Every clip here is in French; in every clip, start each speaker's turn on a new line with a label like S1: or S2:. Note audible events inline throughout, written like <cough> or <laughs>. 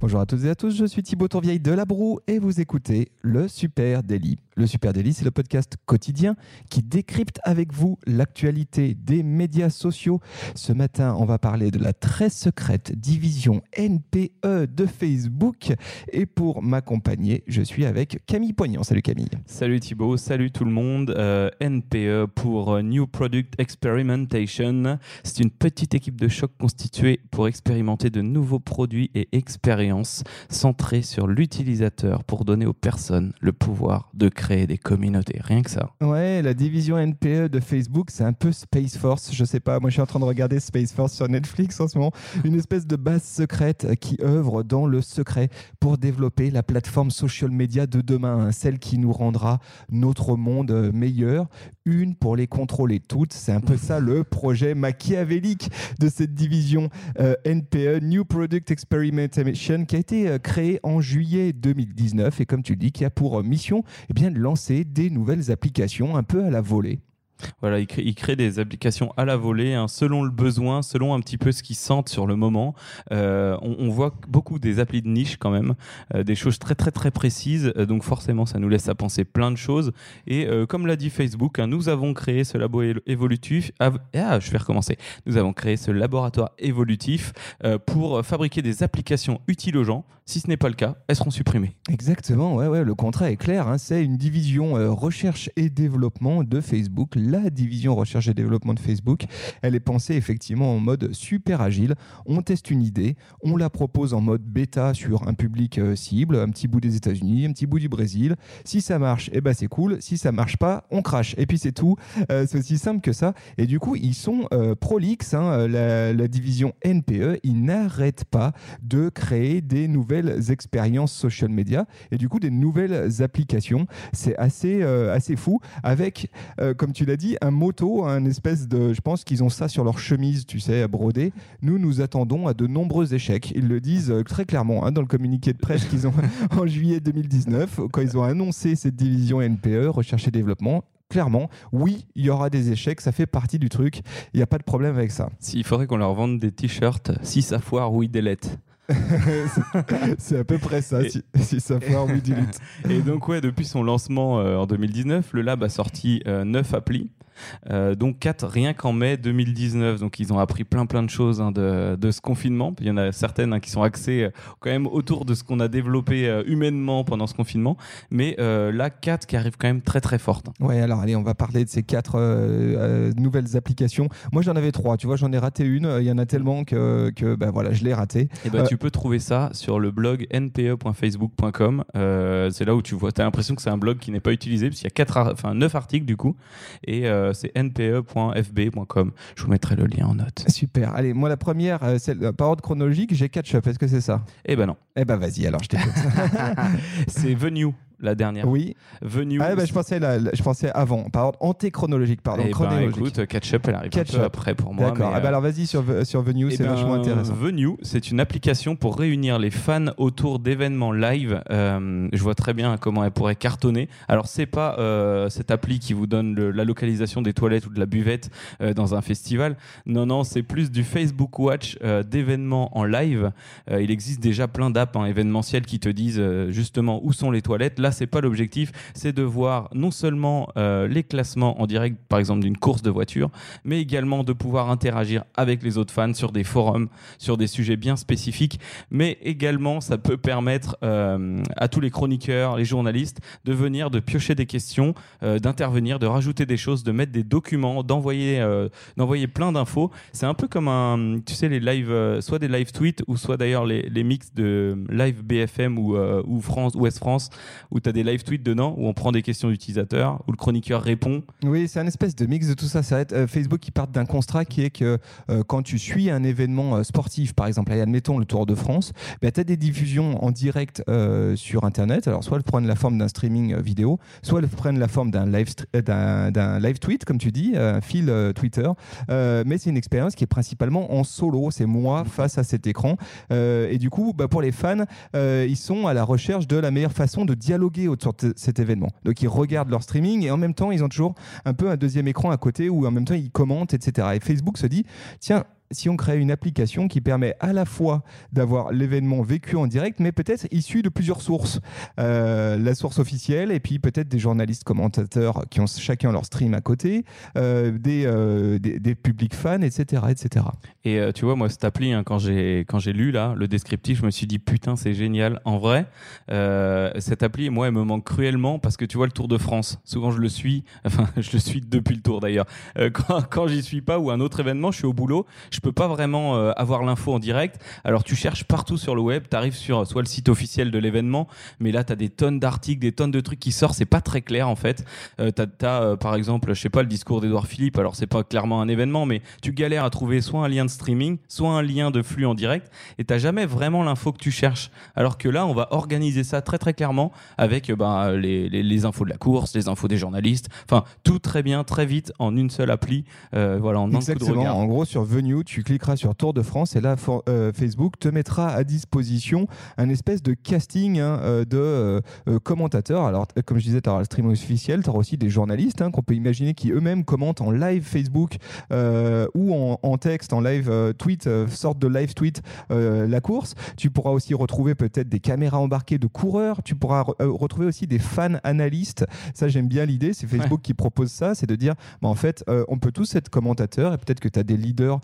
S1: Bonjour à toutes et à tous, je suis Thibaut Tourvieille de La Broue et vous écoutez le Super Daily. Le Super Daily, c'est le podcast quotidien qui décrypte avec vous l'actualité des médias sociaux. Ce matin, on va parler de la très secrète division NPE de Facebook. Et pour m'accompagner, je suis avec Camille Poignant. Salut Camille.
S2: Salut Thibaut, salut tout le monde. Euh, NPE pour New Product Experimentation. C'est une petite équipe de choc constituée pour expérimenter de nouveaux produits et expériences centrée sur l'utilisateur pour donner aux personnes le pouvoir de créer des communautés. Rien que ça.
S1: Ouais, la division NPE de Facebook, c'est un peu Space Force. Je sais pas, moi je suis en train de regarder Space Force sur Netflix en ce moment. Une espèce de base secrète qui œuvre dans le secret pour développer la plateforme social media de demain, hein, celle qui nous rendra notre monde meilleur. Une pour les contrôler toutes. C'est un peu ça le projet machiavélique de cette division euh, NPE, New Product Experimentation qui a été euh, créé en juillet 2019 et comme tu le dis, qui a pour euh, mission eh de lancer des nouvelles applications un peu à la volée.
S2: Voilà, il crée, des applications à la volée, hein, selon le besoin, selon un petit peu ce qu'ils sentent sur le moment. Euh, on, voit beaucoup des applis de niche quand même, euh, des choses très très très précises. Euh, donc forcément, ça nous laisse à penser plein de choses. Et comme l'a dit Facebook, hein, nous avons créé ce labo évolutif. Ah, je vais recommencer. Nous avons créé ce laboratoire évolutif pour fabriquer des applications utiles aux gens. Si ce n'est pas le cas, elles seront supprimées.
S1: Exactement. Ouais, ouais. Le contrat est clair. Hein. C'est une division recherche et développement de Facebook la division recherche et développement de Facebook. Elle est pensée effectivement en mode super agile. On teste une idée, on la propose en mode bêta sur un public euh, cible, un petit bout des États-Unis, un petit bout du Brésil. Si ça marche, eh ben c'est cool. Si ça marche pas, on crache. Et puis c'est tout. Euh, c'est aussi simple que ça. Et du coup, ils sont euh, prolixes. Hein, la, division NPE, ils n'arrêtent pas de créer des nouvelles expériences social media et du coup des nouvelles applications. C'est assez, assez fou. Avec, comme tu l'as dit, un moto, un espèce de. Je pense qu'ils ont ça sur leur chemise, tu sais, à broder. Nous, nous attendons à de nombreux échecs. Ils le disent euh, très clairement hein, dans le communiqué de presse qu'ils ont <laughs> en juillet 2019, quand ils ont annoncé cette division NPE, recherche et développement clairement, oui, il y aura des échecs, ça fait partie du truc, il n'y a pas de problème avec ça.
S2: S'il faudrait qu'on leur vende des t-shirts, si ça foire, oui, delete. <laughs>
S1: c'est à peu près ça, si, ça foire, oui, delete.
S2: Et donc, ouais, depuis son lancement euh, en 2019, le lab a sorti euh, 9 applis euh, donc 4 rien qu'en mai 2019. Donc ils ont appris plein plein de choses hein, de, de, ce confinement. Il y en a certaines hein, qui sont axées euh, quand même autour de ce qu'on a développé euh, humainement pendant ce confinement. Mais là, 4 qui arrivent quand même très très fortes.
S1: Ouais, alors allez, on va parler de ces 4 nouvelles applications. Moi j'en avais 3, tu vois, j'en ai raté une. Il y en a tellement que, que ben, voilà, je l'ai raté.
S2: Et ben, tu peux trouver ça sur le blog npe.facebook.com. c'est là où tu vois, tu as l'impression que c'est un blog qui n'est pas utilisé, parce qu'il y a 4, enfin, 9 articles du coup. Et c'est npe.fb.com. Je vous mettrai le lien en note.
S1: Super. Allez, moi, la première, euh, c'est par ordre chronologique, j'ai Ketchup. Est-ce que c'est ça?
S2: Eh ben non.
S1: Eh ben vas-y, alors je t'écoute. <laughs> <laughs>
S2: c'est Venue la dernière.
S1: Oui.
S2: Venue.
S1: Ah, bah, je, pensais je pensais avant, par ordre antéchronologique, pardon.
S2: Eh ben, écoute, Catch-up, elle arrive un peu après pour moi.
S1: D'accord. Ah, bah, alors vas-y sur, sur Venue, eh c'est ben, vachement intéressant.
S2: Venue, c'est une application pour réunir les fans autour d'événements live. Euh, je vois très bien comment elle pourrait cartonner. Alors, c'est pas euh, cette appli qui vous donne la localisation des toilettes ou de la buvette euh, dans un festival. Non, non, c'est plus du Facebook Watch d'événements en live. il existe déjà plein d'apps hein, événementielles qui te disent justement où sont les toilettes. Là, c'est pas l'objectif, c'est de voir non seulement euh, les classements en direct, par exemple d'une course de voiture, mais également de pouvoir interagir avec les autres fans sur des forums, sur des sujets bien spécifiques. Mais également, ça peut permettre euh, à tous les chroniqueurs, les journalistes, de venir, de piocher des questions, euh, d'intervenir, de rajouter des choses, de mettre des documents, d'envoyer, d'envoyer plein d'infos. C'est un peu comme un, tu sais, les live, soit des live tweets ou soit d'ailleurs les, mix de live BFM ou, ou France, France, où tu as des live tweets dedans où on prend des questions d'utilisateurs, où le chroniqueur répond.
S1: Oui, c'est un espèce de mix de tout ça. Ça euh, Facebook qui part d'un constat qui est que euh, quand tu suis un événement euh, sportif, par exemple, admettons le Tour de France, bah, tu as des diffusions en direct sur Internet. Alors, soit elles prennent la forme d'un streaming vidéo, soit elles prennent la forme d'un live, d'un live tweet, comme tu dis, un fil Twitter. mais c'est une expérience qui est principalement en solo. C'est moi face à cet écran. et du coup, bah, pour les fans, ils sont à la recherche de la meilleure façon de dialoguer autour de cet événement. Donc ils regardent leur streaming et en même temps, ils ont toujours un peu un deuxième écran à côté où en même temps ils commentent, etc. Et Facebook se dit, tiens, si on crée une application qui permet à la fois d'avoir l'événement vécu en direct, mais peut-être issu de plusieurs sources. Euh, la source officielle, et puis peut-être des journalistes commentateurs qui ont chacun leur stream à côté, euh, des, euh, des, des, publics fans, etc. etc.
S2: Et tu vois, moi, cette appli, hein, quand j'ai lu là, le descriptif, je me suis dit, putain, c'est génial. En vrai, cette appli, moi, elle me manque cruellement parce que tu vois, le Tour de France, souvent je le suis, <laughs> enfin, je le suis depuis le Tour d'ailleurs. quand quand j'y suis pas ou un autre événement, je suis au boulot, je peux pas vraiment euh, avoir l'info en direct. Alors tu cherches partout sur le web, tu arrives sur soit le site officiel de l'événement, mais là tu as des tonnes d'articles, des tonnes de trucs qui sortent, c'est pas très clair en fait. Euh, tu as, euh, par exemple, je sais pas, le discours d'Edouard Philippe, alors c'est pas clairement un événement, mais tu galères à trouver soit un lien de streaming, soit un lien de flux en direct, et t'as jamais vraiment l'info que tu cherches. Alors que là, on va organiser ça très très clairement avec ben, les, les, infos de la course, les infos des journalistes, enfin tout très bien, très vite, en une seule appli, voilà, en un coup de regard.
S1: En gros, sur Venue, tu cliqueras sur Tour de France et là, euh, Facebook te mettra à disposition un espèce de casting hein, euh, de euh, commentateurs. Alors, comme je disais, tu auras le stream officiel, tu auras aussi des journalistes hein, qu'on peut imaginer qui eux-mêmes commentent en live Facebook ou en, texte, en live tweet, sorte de live tweet la course. Tu pourras aussi retrouver peut-être des caméras embarquées de coureurs. Tu pourras retrouver aussi des fans analystes. Ça, j'aime bien l'idée. C'est Facebook qui propose ça. C'est de dire, bah, en fait, on peut tous être commentateurs et peut-être que tu as des leaders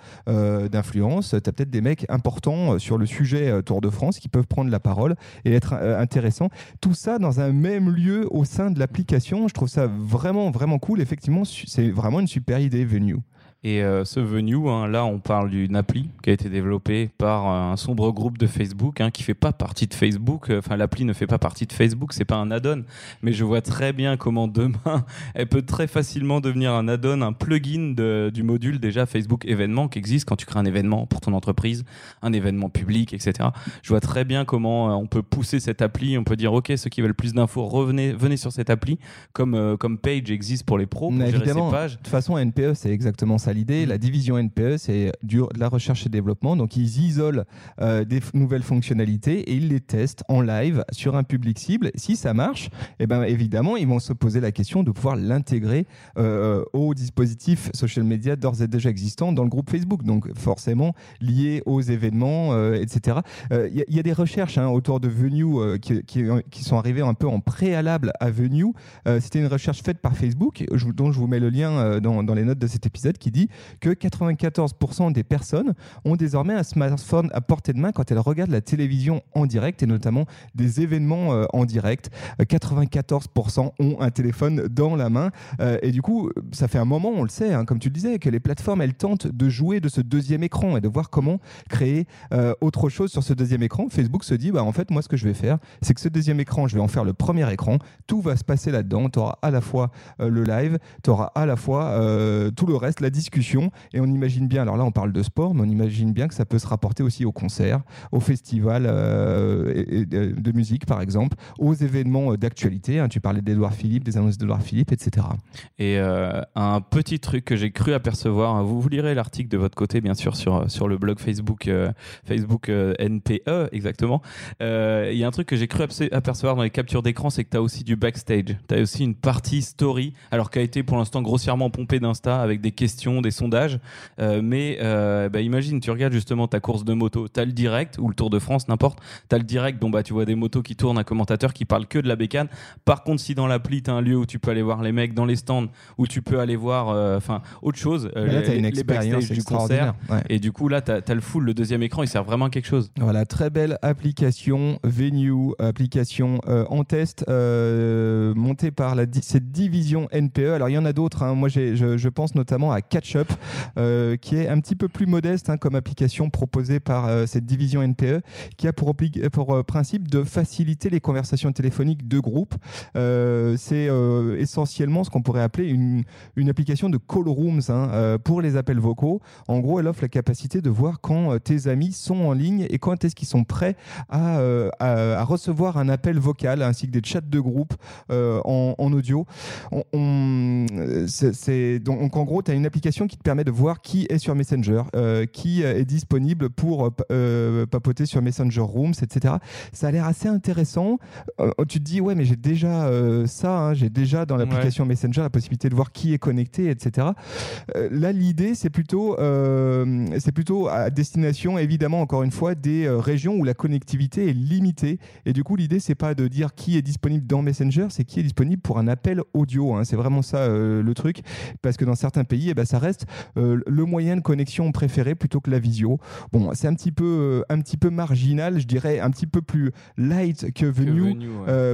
S1: d'influence. Tu as peut-être des mecs importants euh, sur le sujet euh, Tour de France qui peuvent prendre la parole et être euh, intéressants. Tout ça dans un même lieu au sein de l'application. Je trouve ça vraiment, vraiment cool. Effectivement, c'est vraiment une super idée, Venue.
S2: Et euh, ce Venue, hein, là, on parle d'une appli qui a été développée par euh, un sombre groupe de Facebook hein, qui fait pas partie de Facebook. Enfin, l'appli ne fait pas partie de Facebook, c'est pas un add-on. Mais je vois très bien comment demain, <laughs> elle peut très facilement devenir un add-on, un plugin de, du module déjà Facebook événement qui existe quand tu crées un événement pour ton entreprise, un événement public, etc. Je vois très bien comment euh, on peut pousser cette appli. On peut dire, OK, ceux qui veulent plus d'infos, revenez, venez sur cette appli, comme, comme Page existe pour les pros, pour gérer ces pages. De
S1: toute façon, NPE, c'est exactement ça l'idée. La division NPE, c'est de la recherche et développement. Donc, ils isolent euh, des nouvelles fonctionnalités et ils les testent en live sur un public cible. Si ça marche, eh ben, évidemment, ils vont se poser la question de pouvoir l'intégrer euh, au dispositif social media d'ores et déjà existant dans le groupe Facebook. Donc, forcément, lié aux événements, euh, etc. Il y, a des recherches hein, autour de Venue qui, qui, sont arrivées un peu en préalable à Venue. C'était une recherche faite par Facebook, dont je vous mets le lien dans, dans les notes de cet épisode, qui dit que 94% des personnes ont désormais un smartphone à portée de main quand elles regardent la télévision en direct et notamment des événements euh, en direct. 94% ont un téléphone dans la main euh, et du coup, ça fait un moment, on le sait, hein, comme tu le disais, que les plateformes elles tentent de jouer de ce deuxième écran et de voir comment créer euh, autre chose sur ce deuxième écran. Facebook se dit, bah en fait, moi, ce que je vais faire, c'est que ce deuxième écran, je vais en faire le premier écran. Tout va se passer là-dedans. Tu auras à la fois le live, tu auras à la fois tout le reste, la discussion et on imagine bien, alors là on parle de sport, mais on imagine bien que ça peut se rapporter aussi aux concerts, aux festivals euh, de musique par exemple, aux événements euh, d'actualité. Hein. tu parlais d'Edouard Philippe, des annonces d'Edouard Philippe, etc.
S2: Et euh, un petit truc que j'ai cru apercevoir, hein, vous, vous lirez l'article de votre côté bien sûr sur, sur le blog Facebook, Facebook NPE exactement. Il y a un truc que j'ai cru apercevoir dans les captures d'écran, c'est que tu as aussi du backstage. Tu as aussi une partie story, alors qui a été pour l'instant grossièrement pompée d'Insta avec des questions, des sondages. Euh, mais euh, bah, imagine, tu regardes justement ta course de moto, tu as le direct, ou le Tour de France, n'importe, tu as le direct, dont bah, tu vois des motos qui tournent, un commentateur qui parle que de la bécane. Par contre, si dans l'appli, tu as un lieu où tu peux aller voir les mecs dans les stands, où tu peux aller voir euh, enfin autre chose,
S1: là, les, une expérience du concert.
S2: Et du coup, là, tu as, le full, le deuxième écran, il sert vraiment à quelque chose.
S1: Voilà, très belle application Venue, application en test, montée par la, cette division NPE. Alors, il y en a d'autres. Hein. Moi, je, je pense notamment à Catch euh, qui est un petit peu plus modeste hein, comme application proposée par euh, cette division NPE, qui a pour, euh, principe de faciliter les conversations téléphoniques de groupe. c'est essentiellement ce qu'on pourrait appeler une, application de call rooms hein, pour les appels vocaux. En gros, elle offre la capacité de voir quand tes amis sont en ligne et quand est-ce qu'ils sont prêts à, recevoir un appel vocal ainsi que des chats de groupe en, audio. Donc en gros, tu as une application application qui te permet de voir qui est sur Messenger, qui est disponible pour papoter sur Messenger Rooms, etc. Ça a l'air assez intéressant. tu te dis, ouais, mais j'ai déjà ça, hein, j'ai déjà dans l'application Messenger la possibilité de voir qui est connecté, etc. là, l'idée, c'est plutôt, c'est plutôt à destination, évidemment, encore une fois, des régions où la connectivité est limitée. Et du coup, l'idée, c'est pas de dire qui est disponible dans Messenger, c'est qui est disponible pour un appel audio. Hein. C'est vraiment ça euh, le truc, parce que dans certains pays, eh ben, ça reste euh, le moyen de connexion préféré plutôt que la visio. Bon, c'est un petit peu, euh, un petit peu marginal, je dirais, un petit peu plus light que Venue.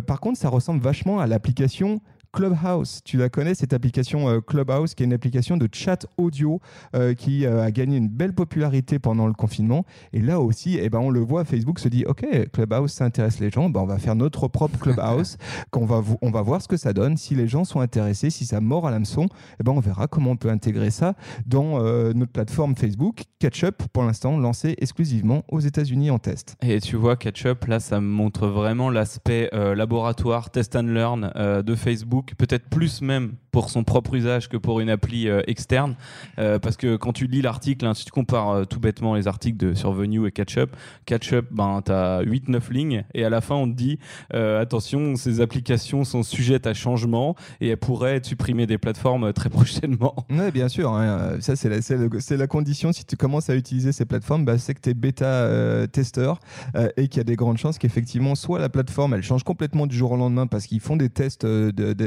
S1: par contre, ça ressemble vachement à l'application Clubhouse. Tu la connais, cette application euh, Clubhouse, qui est une application de chat audio euh, qui euh, a gagné une belle popularité pendant le confinement. Et là aussi, eh ben, on le voit, Facebook se dit, OK, Clubhouse, ça intéresse les gens, ben, on va faire notre propre Clubhouse, <laughs> qu'on va, on va voir ce que ça donne. Si les gens sont intéressés, si ça mord à l'hameçon, eh ben, on verra comment on peut intégrer ça dans notre plateforme Facebook. Catchup, pour l'instant, lancé exclusivement aux États-Unis en test.
S2: Et tu vois, Catchup, là, ça montre vraiment l'aspect laboratoire, test and learn de Facebook peut-être plus même pour son propre usage que pour une appli euh, externe. Euh, parce que quand tu lis l'article, hein, si tu compares euh, tout bêtement les articles de Survenue et Catchup, Catchup, ben, tu as 8-9 lignes et à la fin, on te dit attention, ces applications sont sujettes à changement et elles pourraient être supprimées des plateformes très <laughs> prochainement.
S1: Oui, bien sûr. Hein, ça, c'est la, la, condition. Si tu commences à utiliser ces plateformes, bah, c'est que tu es bêta-testeur et qu'il y a des grandes chances qu'effectivement, soit la plateforme, elle change complètement du jour au lendemain parce qu'ils font des tests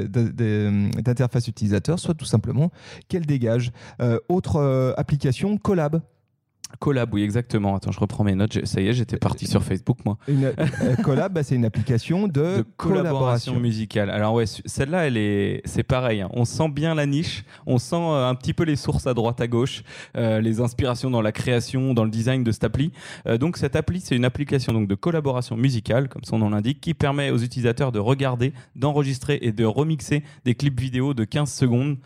S1: d'interface utilisateur, soit tout simplement qu'elle dégage. Euh, autre euh, application, Collab.
S2: Collab, oui, exactement. Attends, je reprends mes notes. Ça y est, j'étais parti sur Facebook, moi.
S1: Une, euh, collab, bah, c'est une application de, <laughs> collaboration.
S2: musicale. Alors ouais, celle-là, elle est, c'est pareil. Hein. On sent bien la niche. On sent euh, un petit peu les sources à droite, à gauche, euh, les inspirations dans la création, dans le design de cette appli. donc cette appli, c'est une application donc de collaboration musicale, comme son nom l'indique, qui permet aux utilisateurs de regarder, d'enregistrer et de remixer des clips vidéo de 15 secondes.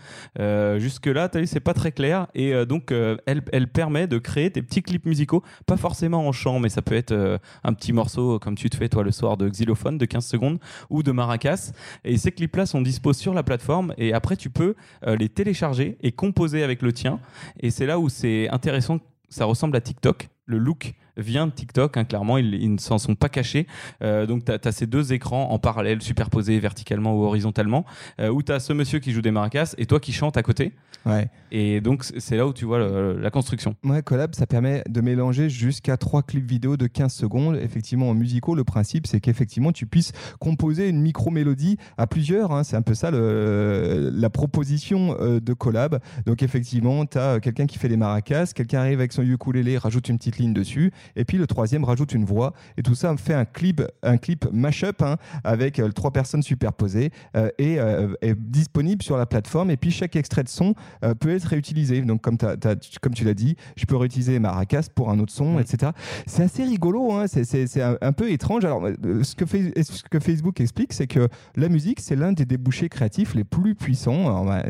S2: jusque là, tu c'est pas très clair. Et donc, elle, elle permet de créer des petits clips musicaux, pas forcément en chant, mais ça peut être euh, un petit morceau comme tu te fais toi le soir de xylophone de 15 secondes ou de maracas. Et ces clips-là sont dispo sur la plateforme et après tu peux euh, les télécharger et composer avec le tien. Et c'est là où c'est intéressant, ça ressemble à TikTok, le look vient de TikTok. Hein, clairement, ils, ne s'en sont pas cachés. Euh, donc, tu as, ces deux écrans en parallèle, superposés verticalement ou horizontalement, euh, où tu as ce monsieur qui joue des maracas et toi qui chantes à côté.
S1: Ouais.
S2: Et donc, c'est là où tu vois la construction.
S1: Ouais, Collab, ça permet de mélanger jusqu'à trois clips vidéo de 15 secondes. Effectivement, en musicaux, le principe, c'est qu'effectivement, tu puisses composer une micro-mélodie à plusieurs. Hein. c'est un peu ça la proposition euh, de Collab. Donc, effectivement, tu as quelqu'un qui fait des maracas, quelqu'un arrive avec son ukulélé, rajoute une petite ligne dessus et puis le troisième rajoute une voix. Et tout ça fait un clip, un clip mashup hein, avec euh, trois personnes superposées euh, et euh, est disponible sur la plateforme. Et puis chaque extrait de son peut être réutilisé. Donc comme, comme tu l'as dit, je peux réutiliser Maracas pour un autre son, etc. C'est assez rigolo. Hein. c'est un, peu étrange. Alors ce que, fait, ce que Facebook explique, c'est que la musique, c'est l'un des débouchés créatifs les plus puissants. Bah,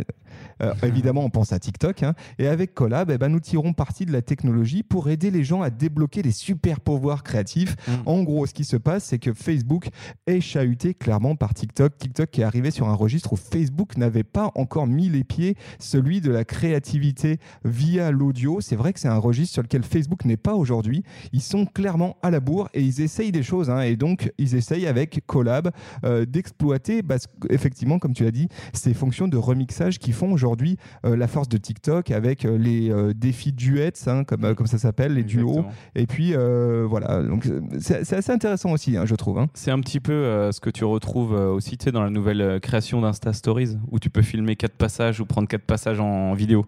S1: évidemment, on pense à TikTok. Hein. Et avec Collab, eh ben, nous tirons parti de la technologie pour aider les gens à débloquer les super pouvoirs créatifs. Mm. En gros, ce qui se passe, c'est que Facebook est chahuté clairement par TikTok. TikTok qui est arrivé sur un registre où Facebook n'avait pas encore mis les pieds, celui de la créativité via l'audio. C'est vrai que c'est un registre sur lequel Facebook n'est pas aujourd'hui. Ils sont clairement à la bourre et ils essayent des choses. Hein. et donc, ils essayent avec Collab euh, d'exploiter, effectivement, comme tu l'as dit, ces fonctions de remixage qui font aujourd'hui euh, la force de TikTok avec euh, les défis duets, hein, comme, comme ça s'appelle, les duos. Et puis, euh, voilà, donc c'est assez intéressant aussi, hein, je trouve. Hein.
S2: C'est un petit peu euh, ce que tu retrouves euh, aussi tu sais, dans la nouvelle création d'Insta Stories, où tu peux filmer quatre passages ou prendre quatre passages en, vidéo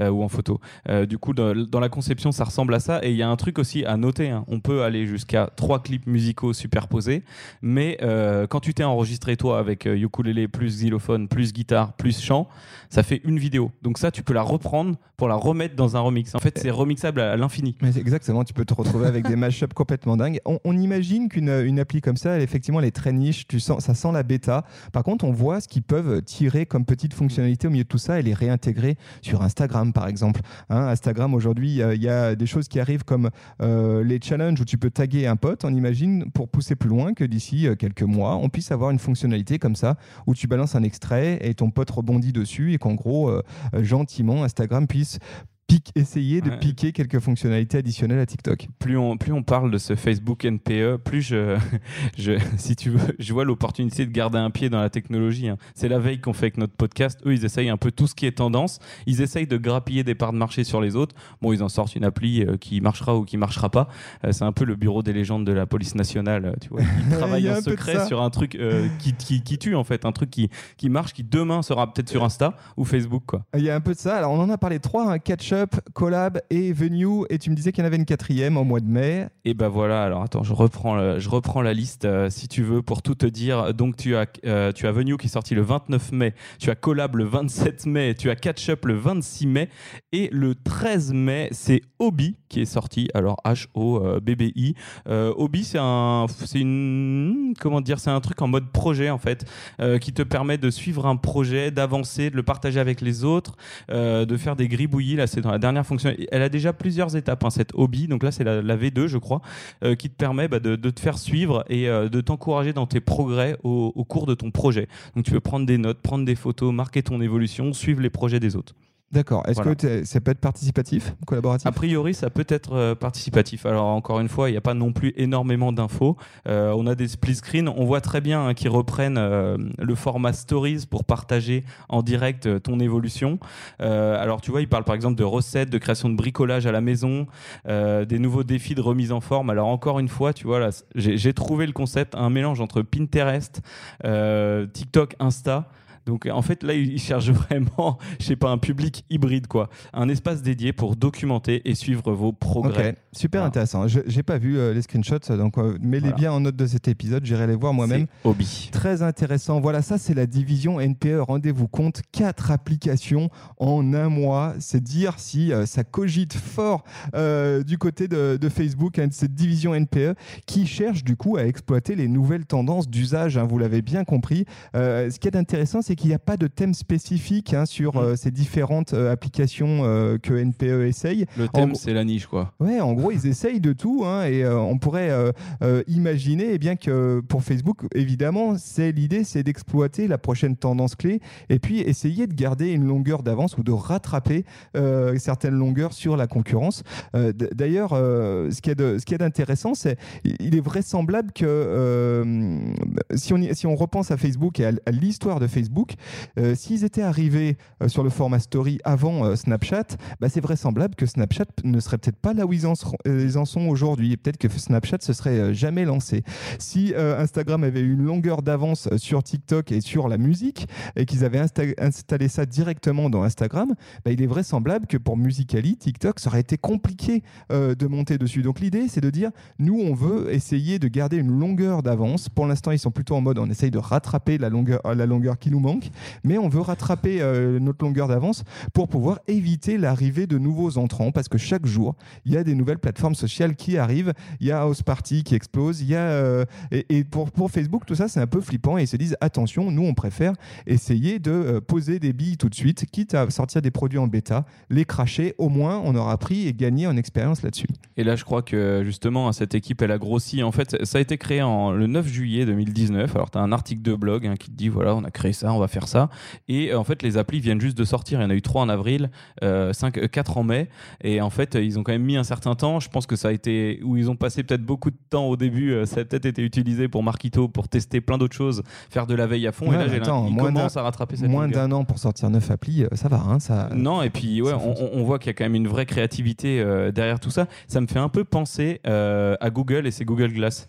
S2: ou en photo. du coup, dans, la conception, ça ressemble à ça. Et il y a un truc aussi à noter hein. on peut aller jusqu'à trois clips musicaux superposés, mais quand tu t'es enregistré toi avec ukulélé plus xylophone plus guitare plus chant, ça fait une vidéo. Donc ça, tu peux la reprendre pour la remettre dans un remix. En fait, c'est remixable à, l'infini.
S1: Exactement, tu peux te retrouver avec des mashups complètement dingues. On, imagine qu'une une appli comme ça, elle, effectivement, elle est très niche. Tu sens, ça sent la bêta. Par contre, on voit ce qu'ils peuvent tirer comme petite fonctionnalité au milieu de tout ça et les réintégrer sur Instagram, par exemple. Hein, Instagram, aujourd'hui, il y a des choses qui arrivent comme euh, les challenges où tu peux taguer un pote. On imagine, pour pousser plus loin, que d'ici euh, quelques mois, on puisse avoir une fonctionnalité comme ça où tu balances un extrait et ton pote rebondit dessus et qu'en gros, euh, gentiment, Instagram puisse essayer de piquer quelques fonctionnalités additionnelles à TikTok.
S2: Plus on, plus on parle de ce Facebook NPE, plus je, <laughs> je si tu veux, je vois l'opportunité de garder un pied dans la technologie. Hein. C'est la veille qu'on fait avec notre podcast. Eux, ils essayent un peu tout ce qui est tendance. Ils essayent de grappiller des parts de marché sur les autres. Bon, ils en sortent une appli euh, qui marchera ou qui marchera pas. Euh, c'est un peu le bureau des légendes de la police nationale. Euh, tu vois, <laughs> ils travaillent en secret sur un truc qui, qui, qui, tue en fait, un truc qui, qui marche, qui demain sera peut-être sur Insta ou Facebook. Quoi.
S1: Il y a un peu de ça. Alors, on en a parlé trois. Hein. Catch Collab et Venue. Et tu me disais qu'il y en avait une quatrième au mois de mai.
S2: Et ben voilà, alors attends, je reprends, je reprends la liste euh, si tu veux pour tout te dire. Donc tu as, euh, tu as Venue qui est sorti le 29 mai, tu as Collab le 27 mai, tu as Catch Up le 26 mai. Et le 13 mai, c'est Obi qui est sorti. Alors H-O-B-B-I. Euh, Obi, c'est un, c'est une, comment dire, c'est un truc en mode projet en fait, qui te permet de suivre un projet, d'avancer, de le partager avec les autres, de faire des gribouillis. Là, c'est dans la dernière fonction. Elle a déjà plusieurs étapes, hein, cette hobby. Donc là, c'est la, V2, je crois, euh, qui te permet bah, de, te faire suivre et euh, de t'encourager dans tes progrès au, au cours de ton projet. Donc tu peux prendre des notes, prendre des photos, marquer ton évolution, suivre les projets des autres.
S1: D'accord. Est-ce que ça peut être participatif, collaboratif?
S2: A priori, ça peut être euh, participatif. Alors, encore une fois, il n'y a pas non plus énormément d'infos. Euh, on a des split screens. On voit très bien hein, qu'ils reprennent euh, le format stories pour partager en direct ton évolution. alors, tu vois, ils parlent par exemple de recettes, de création de bricolage à la maison, des nouveaux défis de remise en forme. Alors, encore une fois, tu vois, là, j'ai trouvé le concept, un mélange entre Pinterest, TikTok, Insta. Donc en fait là, ils cherchent <laughs> vraiment, je sais pas, un public hybride quoi, un espace dédié pour documenter et suivre vos progrès.
S1: Super intéressant. Je j'ai pas vu euh, les screenshots, donc euh, mets-les bien en note de cet épisode. J'irai les voir moi-même.
S2: Hobby.
S1: Très intéressant. Voilà, ça c'est la division NPE. Rendez-vous compte, quatre applications en un mois. C'est dire si euh, ça cogite fort du côté de, Facebook, hein, cette division NPE qui cherche du coup à exploiter les nouvelles tendances d'usage. Hein, vous l'avez bien compris. ce qui est intéressant, c'est qu'il n'y a pas de thème spécifique hein, sur mm. euh, ces différentes euh, applications euh, que NPE essaye.
S2: Le thème, c'est la niche, quoi.
S1: Ouais, en gros, ils essayent de tout, hein, et on pourrait imaginer, eh bien que pour Facebook, évidemment, c'est l'idée, c'est d'exploiter la prochaine tendance clé, et puis essayer de garder une longueur d'avance ou de rattraper certaines longueurs sur la concurrence. D'ailleurs, ce qui est ce qui est intéressant, c'est il est vraisemblable que si on si on repense à Facebook et à l'histoire de Facebook euh, s'ils étaient arrivés euh, sur le format story avant euh, Snapchat, bah, c'est vraisemblable que Snapchat ne serait peut-être pas là où ils en, sont aujourd'hui. peut-être que Snapchat se serait jamais lancé. Si Instagram avait une longueur d'avance sur TikTok et sur la musique, et qu'ils avaient installé ça directement dans Instagram, bah, il est vraisemblable que pour Musically, TikTok, ça aurait été compliqué de monter dessus. Donc l'idée, c'est de dire, nous, on veut essayer de garder une longueur d'avance. Pour l'instant, ils sont plutôt en mode, on essaye de rattraper la longueur qui nous manque mais on veut rattraper euh, notre longueur d'avance pour pouvoir éviter l'arrivée de nouveaux entrants, parce que chaque jour, il y a des nouvelles plateformes sociales qui arrivent, il y a House Party qui explose, il y a, euh, et, pour, Facebook, tout ça, c'est un peu flippant, et ils se disent, attention, nous, on préfère essayer de euh, poser des billes tout de suite, quitte à sortir des produits en bêta, les cracher, au moins, on aura pris et gagné en expérience là-dessus.
S2: Et là, je crois que justement, cette équipe, elle a grossi. En fait, ça a été créé le 9 juillet 2019. Alors, tu as un article de blog hein, qui te dit, voilà, on a créé ça, on va faire ça. Et euh, en fait, les applis viennent juste de sortir. Il y en a eu trois en avril, euh, 5, 4 euh, en mai. Et en fait, ils ont quand même mis un certain temps. Je pense que ça a été où ils ont passé peut-être beaucoup de temps au début. Euh, ça a peut-être été utilisé pour Marquito pour tester plein d'autres choses, faire de la veille à fond. et là, j'ai ils commencent à rattraper cette
S1: Moins d'un an pour sortir neuf applis, ça va. Hein, ça,
S2: non, et puis ouais, on, on, voit qu'il y a quand même une vraie créativité derrière tout ça. Ça me fait un peu penser à Google et ses Google Glass.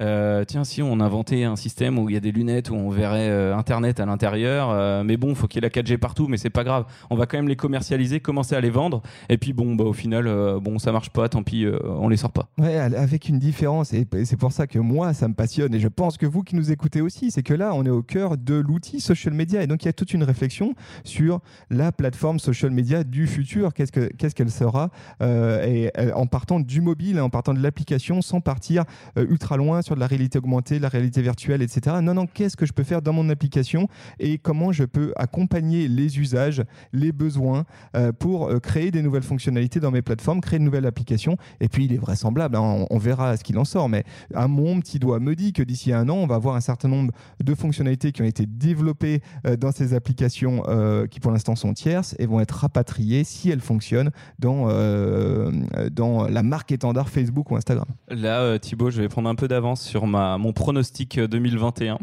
S2: Euh, tiens, si on inventait un système où il y a des lunettes où on verrait euh, Internet à l'intérieur, euh, mais bon, faut qu'il y ait la 4G partout, mais c'est pas grave. On va quand même les commercialiser, commencer à les vendre, et puis bon, bah, au final, bon, ça marche pas, tant pis, on les sort pas.
S1: Ouais, avec une différence, et c'est pour ça que moi, ça me passionne, et je pense que vous qui nous écoutez aussi, c'est que là, on est au cœur de l'outil social media, et donc il y a toute une réflexion sur la plateforme social media du futur, qu'est-ce qu'elle sera, et en partant du mobile, en partant de l'application, sans partir ultra loin sur de la réalité augmentée, de la réalité virtuelle, etc. Non, non, qu'est-ce que je peux faire dans mon application et comment je peux accompagner les usages, les besoins euh, pour euh, créer des nouvelles fonctionnalités dans mes plateformes, créer de nouvelles applications? Et puis, il est vraisemblable, hein, on, verra ce qu'il en sort, mais à mon petit doigt me dit que d'ici un an, on va avoir un certain nombre de fonctionnalités qui ont été développées euh, dans ces applications qui pour l'instant sont tierces et vont être rapatriées si elles fonctionnent dans, dans la marque étendard Facebook ou Instagram.
S2: Là, Thibaut, je vais prendre un peu d'avance sur ma, mon pronostic 2021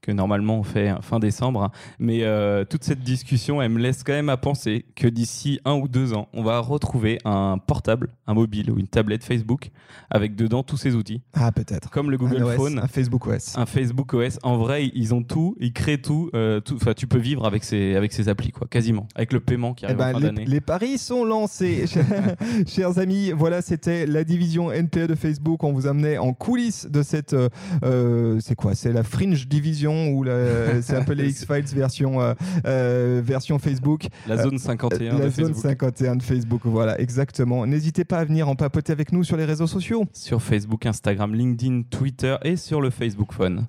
S2: que normalement on fait fin décembre. Hein. Mais euh, toute cette discussion, elle me laisse quand même à penser que d'ici un ou deux ans, on va retrouver un portable, un mobile ou une tablette Facebook avec dedans tous ces outils.
S1: Ah, peut-être.
S2: Comme le Google Phone.
S1: Un Facebook OS.
S2: Un Facebook OS. En vrai, ils ont tout, ils créent tout. Euh, enfin, tu peux vivre avec ces, avec ces applis, quoi, quasiment. Avec le paiement qui arrive eh ben, en fin
S1: d'année. Les paris sont lancés, <laughs> <laughs> chers amis. Voilà, c'était la division NPE de Facebook. On vous amenait en coulisses de cette. Euh, c'est quoi? C'est la Fringe Division ou <laughs> c'est un peu les X-Files version, euh, euh, version Facebook.
S2: La zone 51
S1: euh,
S2: la
S1: de zone 51 de Facebook, voilà, exactement. N'hésitez pas à venir en papoter avec nous sur les réseaux sociaux.
S2: Sur Facebook, Instagram, LinkedIn, Twitter et sur le Facebook Phone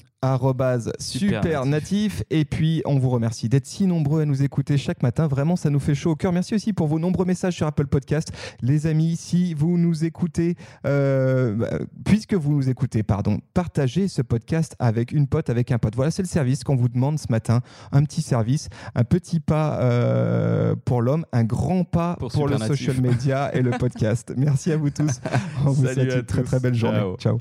S1: super natif. Et puis, on vous remercie d'être si nombreux à nous écouter chaque matin. Vraiment, ça nous fait chaud au cœur. Merci aussi pour vos nombreux messages sur Apple Podcast. Les amis, si vous nous écoutez, euh, bah, puisque vous nous écoutez, pardon, partagez ce podcast avec une pote, avec un pote. Voilà, c'est le service qu'on vous demande ce matin. Un petit service, un petit pas euh, pour l'homme, un grand pas pour, le social media et le <laughs> podcast. Merci à vous tous. On vous souhaite une très très belle journée. Ciao.